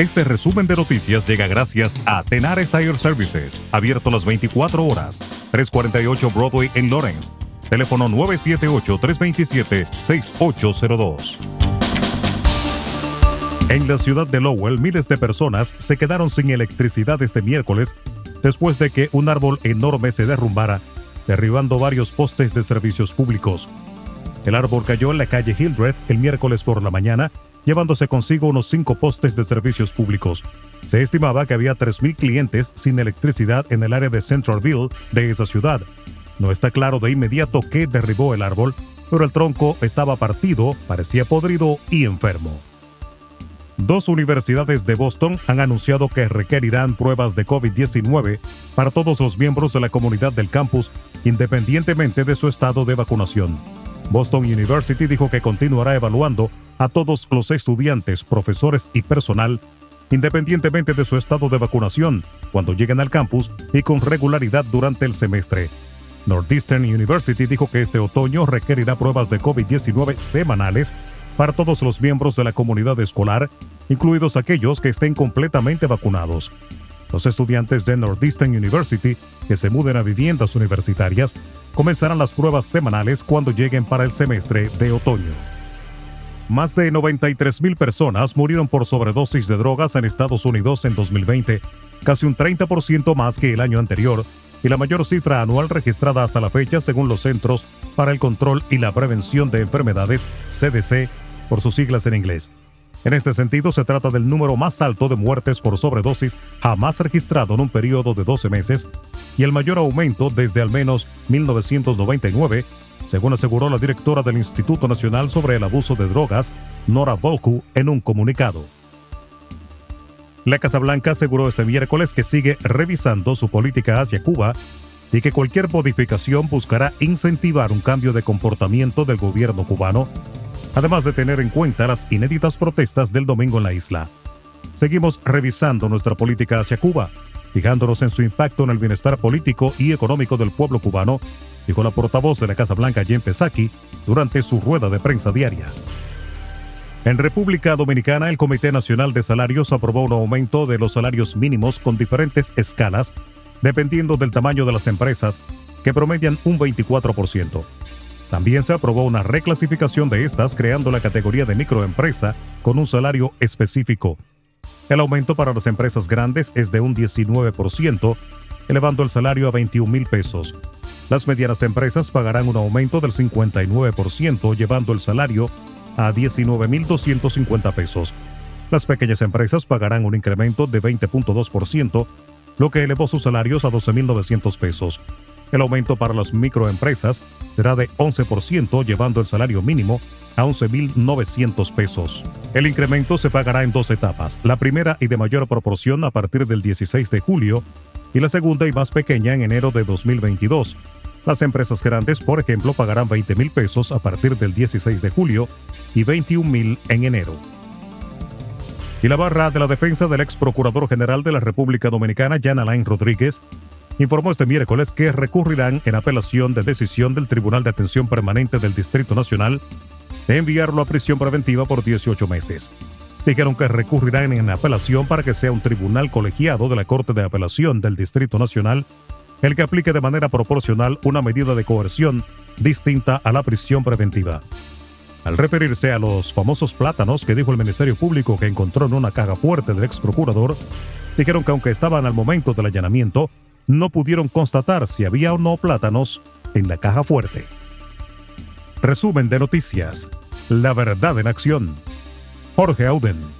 Este resumen de noticias llega gracias a Tenar Tire Services, abierto las 24 horas, 348 Broadway en Lawrence. Teléfono 978-327-6802. En la ciudad de Lowell, miles de personas se quedaron sin electricidad este miércoles después de que un árbol enorme se derrumbara, derribando varios postes de servicios públicos. El árbol cayó en la calle Hildred el miércoles por la mañana, llevándose consigo unos cinco postes de servicios públicos. Se estimaba que había 3.000 clientes sin electricidad en el área de Centralville de esa ciudad. No está claro de inmediato qué derribó el árbol, pero el tronco estaba partido, parecía podrido y enfermo. Dos universidades de Boston han anunciado que requerirán pruebas de COVID-19 para todos los miembros de la comunidad del campus, independientemente de su estado de vacunación. Boston University dijo que continuará evaluando a todos los estudiantes, profesores y personal, independientemente de su estado de vacunación, cuando lleguen al campus y con regularidad durante el semestre. Northeastern University dijo que este otoño requerirá pruebas de COVID-19 semanales para todos los miembros de la comunidad escolar, incluidos aquellos que estén completamente vacunados. Los estudiantes de Northeastern University que se muden a viviendas universitarias comenzarán las pruebas semanales cuando lleguen para el semestre de otoño. Más de 93.000 personas murieron por sobredosis de drogas en Estados Unidos en 2020, casi un 30% más que el año anterior, y la mayor cifra anual registrada hasta la fecha según los Centros para el Control y la Prevención de Enfermedades, CDC, por sus siglas en inglés. En este sentido, se trata del número más alto de muertes por sobredosis jamás registrado en un periodo de 12 meses y el mayor aumento desde al menos 1999, según aseguró la directora del Instituto Nacional sobre el Abuso de Drogas, Nora Volku, en un comunicado. La Casa Blanca aseguró este miércoles que sigue revisando su política hacia Cuba y que cualquier modificación buscará incentivar un cambio de comportamiento del gobierno cubano además de tener en cuenta las inéditas protestas del domingo en la isla. Seguimos revisando nuestra política hacia Cuba, fijándonos en su impacto en el bienestar político y económico del pueblo cubano, dijo la portavoz de la Casa Blanca Jen Psaki durante su rueda de prensa diaria. En República Dominicana, el Comité Nacional de Salarios aprobó un aumento de los salarios mínimos con diferentes escalas, dependiendo del tamaño de las empresas, que promedian un 24%. También se aprobó una reclasificación de estas creando la categoría de microempresa con un salario específico. El aumento para las empresas grandes es de un 19%, elevando el salario a 21 mil pesos. Las medianas empresas pagarán un aumento del 59%, llevando el salario a 19.250 pesos. Las pequeñas empresas pagarán un incremento de 20.2%, lo que elevó sus salarios a 12.900 pesos. El aumento para las microempresas será de 11%, llevando el salario mínimo a 11.900 pesos. El incremento se pagará en dos etapas, la primera y de mayor proporción a partir del 16 de julio y la segunda y más pequeña en enero de 2022. Las empresas grandes, por ejemplo, pagarán 20 mil pesos a partir del 16 de julio y 21 mil en enero. Y la barra de la defensa del ex procurador general de la República Dominicana, Jan Alain Rodríguez, informó este miércoles que recurrirán en apelación de decisión del Tribunal de Atención Permanente del Distrito Nacional de enviarlo a prisión preventiva por 18 meses. Dijeron que recurrirán en apelación para que sea un tribunal colegiado de la Corte de Apelación del Distrito Nacional el que aplique de manera proporcional una medida de coerción distinta a la prisión preventiva. Al referirse a los famosos plátanos que dijo el Ministerio Público que encontró en una caja fuerte del ex procurador, dijeron que aunque estaban al momento del allanamiento, no pudieron constatar si había o no plátanos en la caja fuerte. Resumen de noticias. La verdad en acción. Jorge Auden.